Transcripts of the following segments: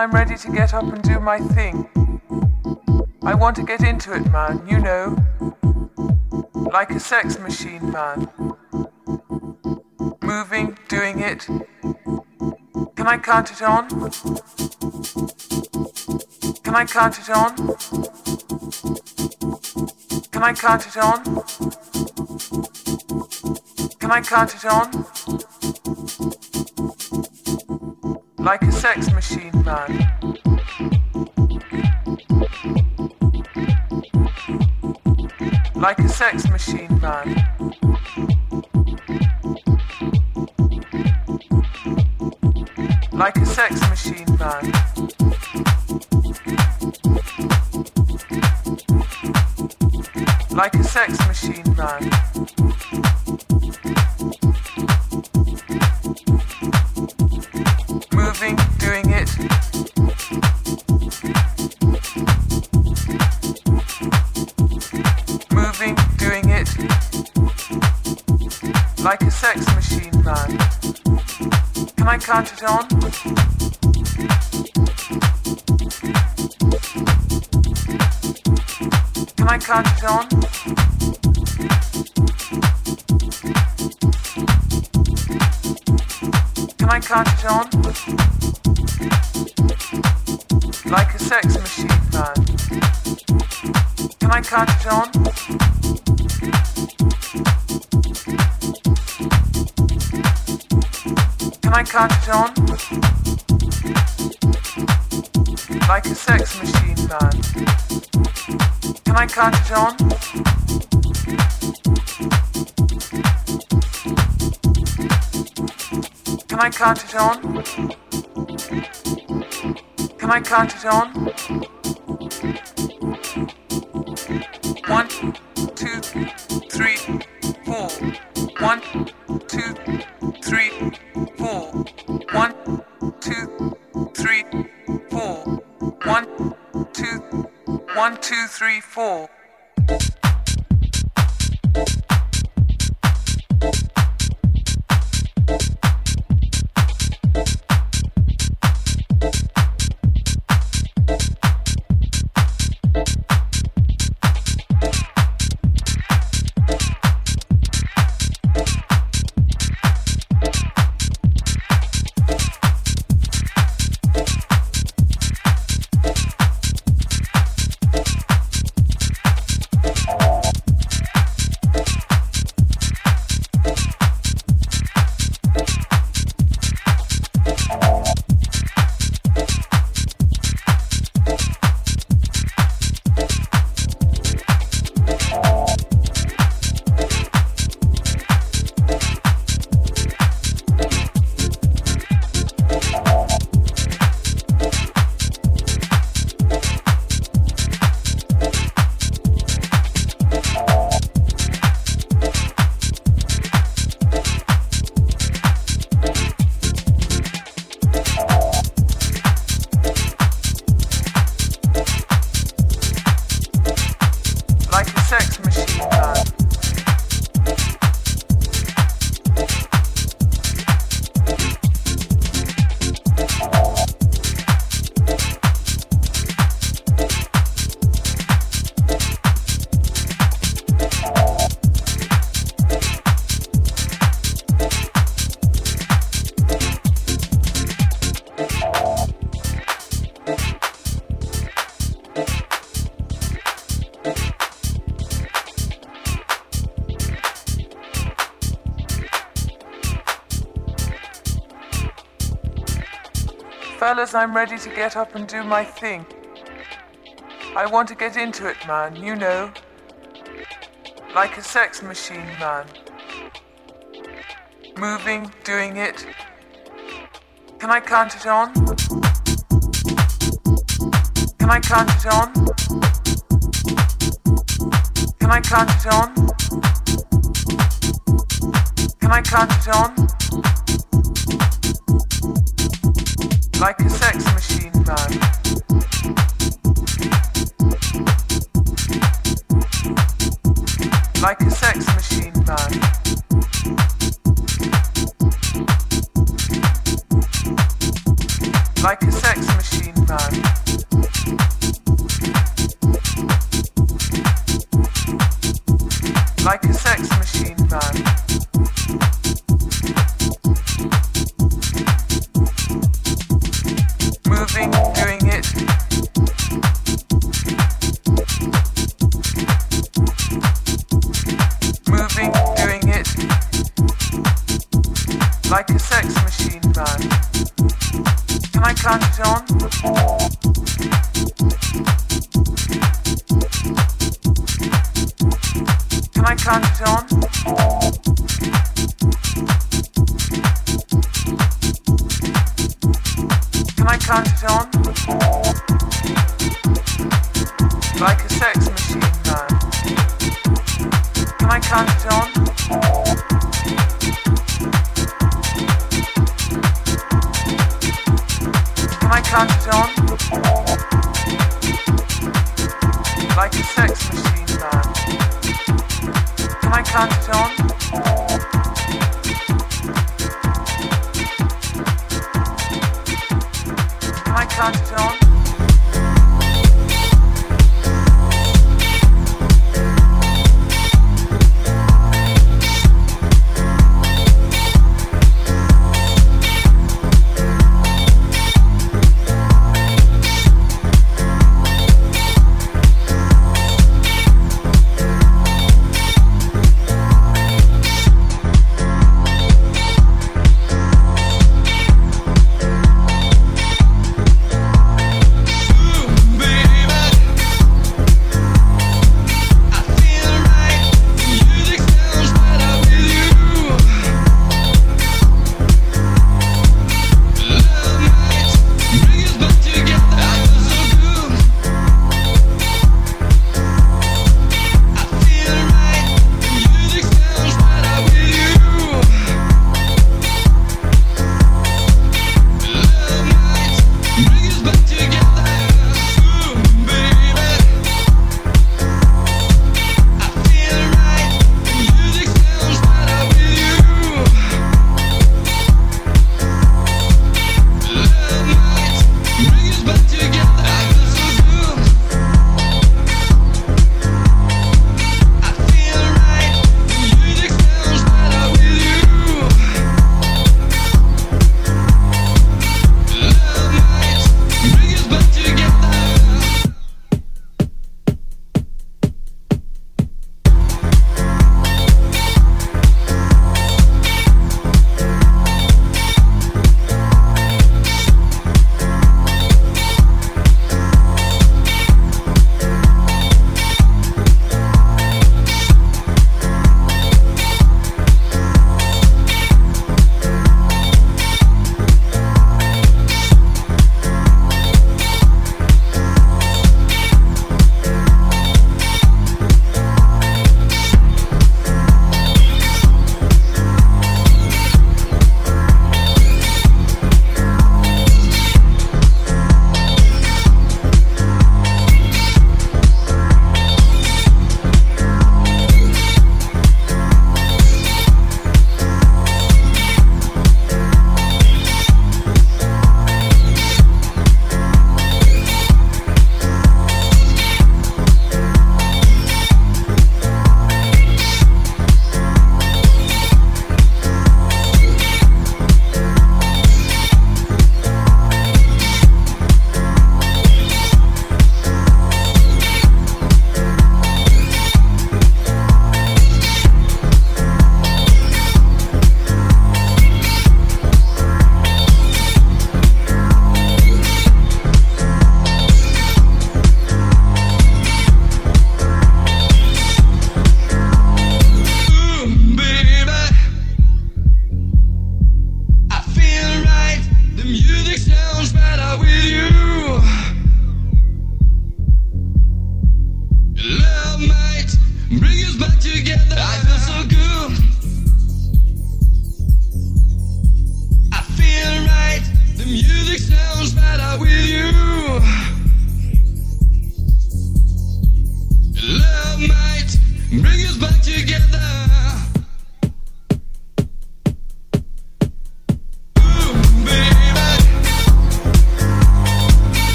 I'm ready to get up and do my thing. I want to get into it, man, you know. Like a sex machine, man moving, doing it. Can I count it on? Can I count it on? Can I count it on? Can I count it on? Like a sex machine, man. Like a sex machine, man. like a sex machine, man. Like a sex machine, man. Can On? Like a sex machine, man. Can I count it on? Can I count it on? Can I count it on? One, two, three, four. One, two, three, four. Fellas, I'm ready to get up and do my thing. I want to get into it, man, you know. Like a sex machine, man. Moving, doing it. Can I count it on? Can I count it on? Can I count it on?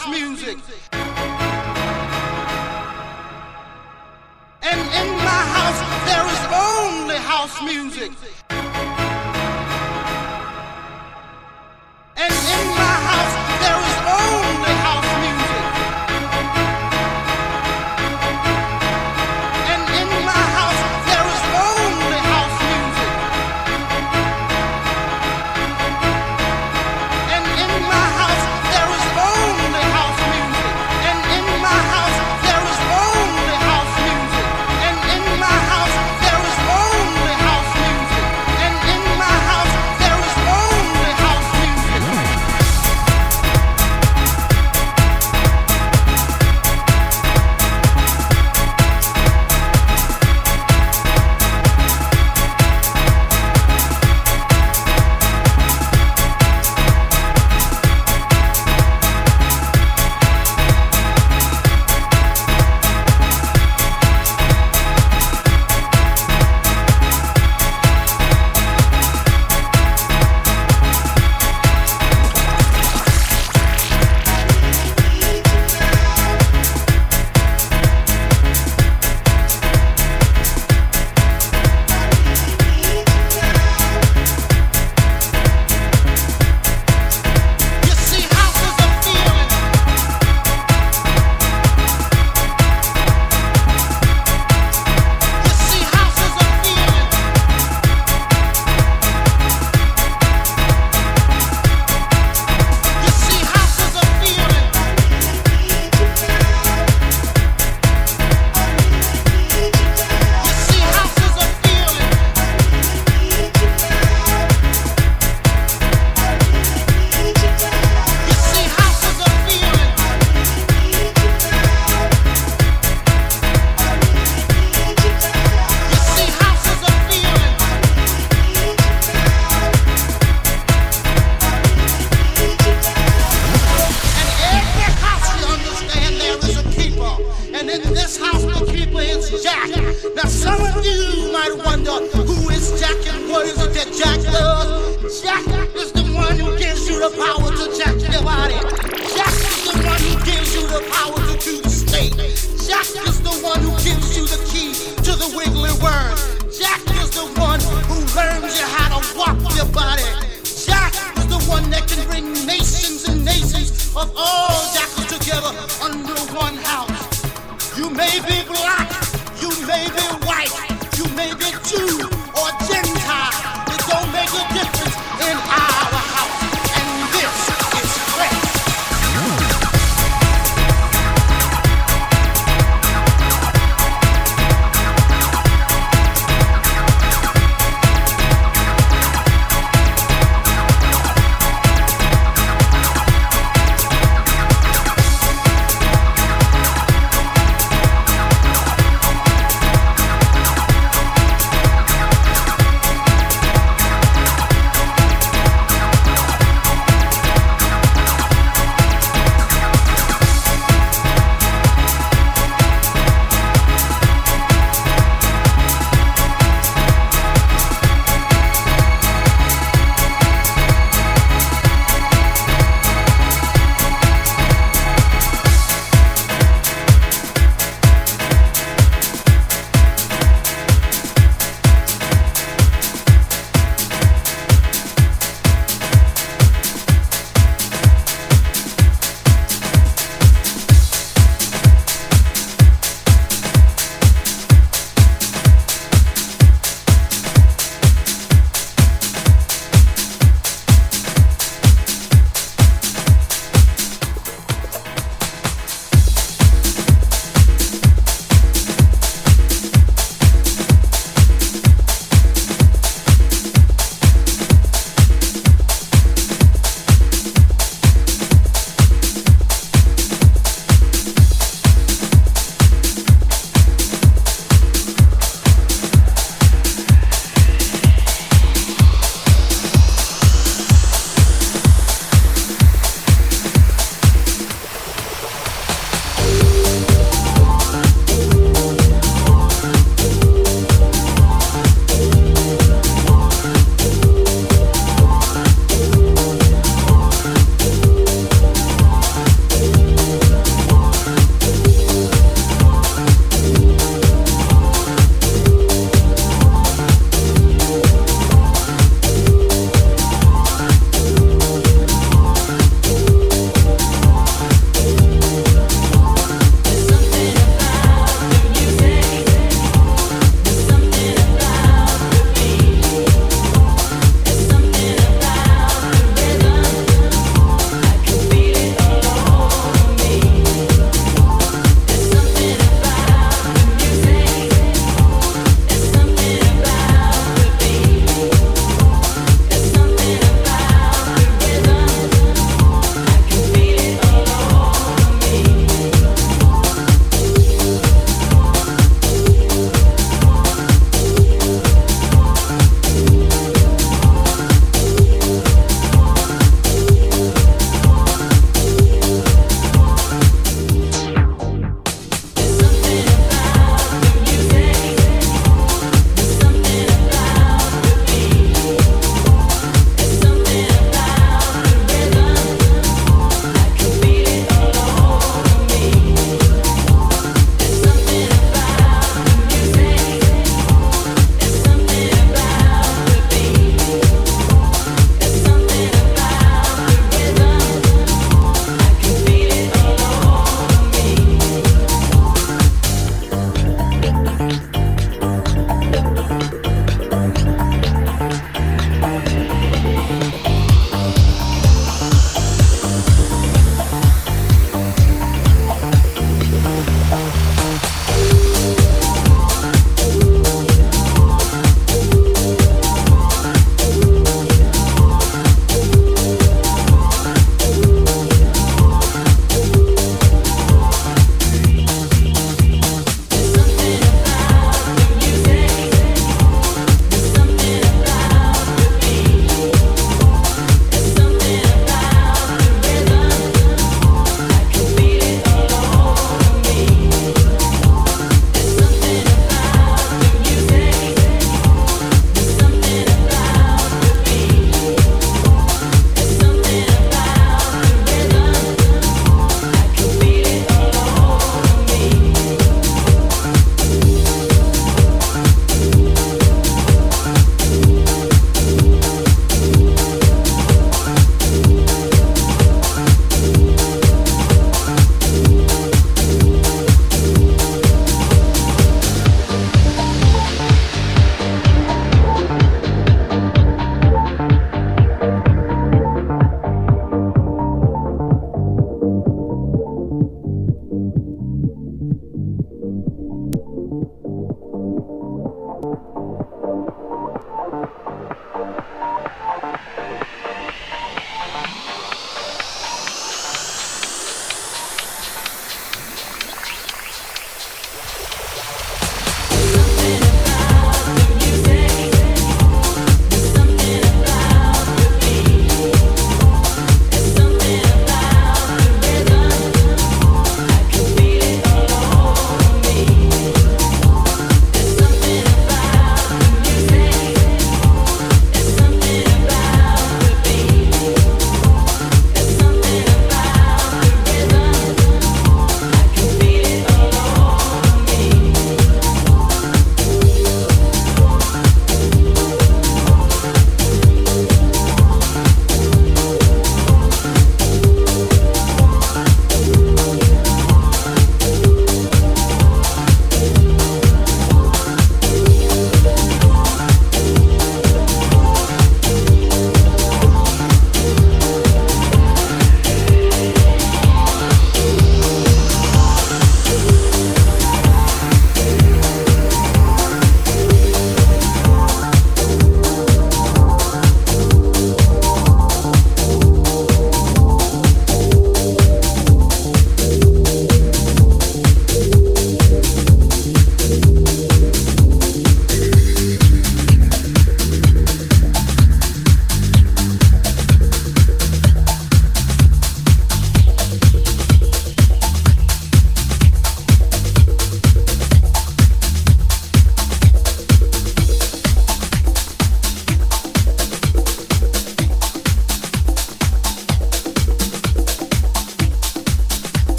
house music. And in my house, there is only house music.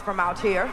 From out here.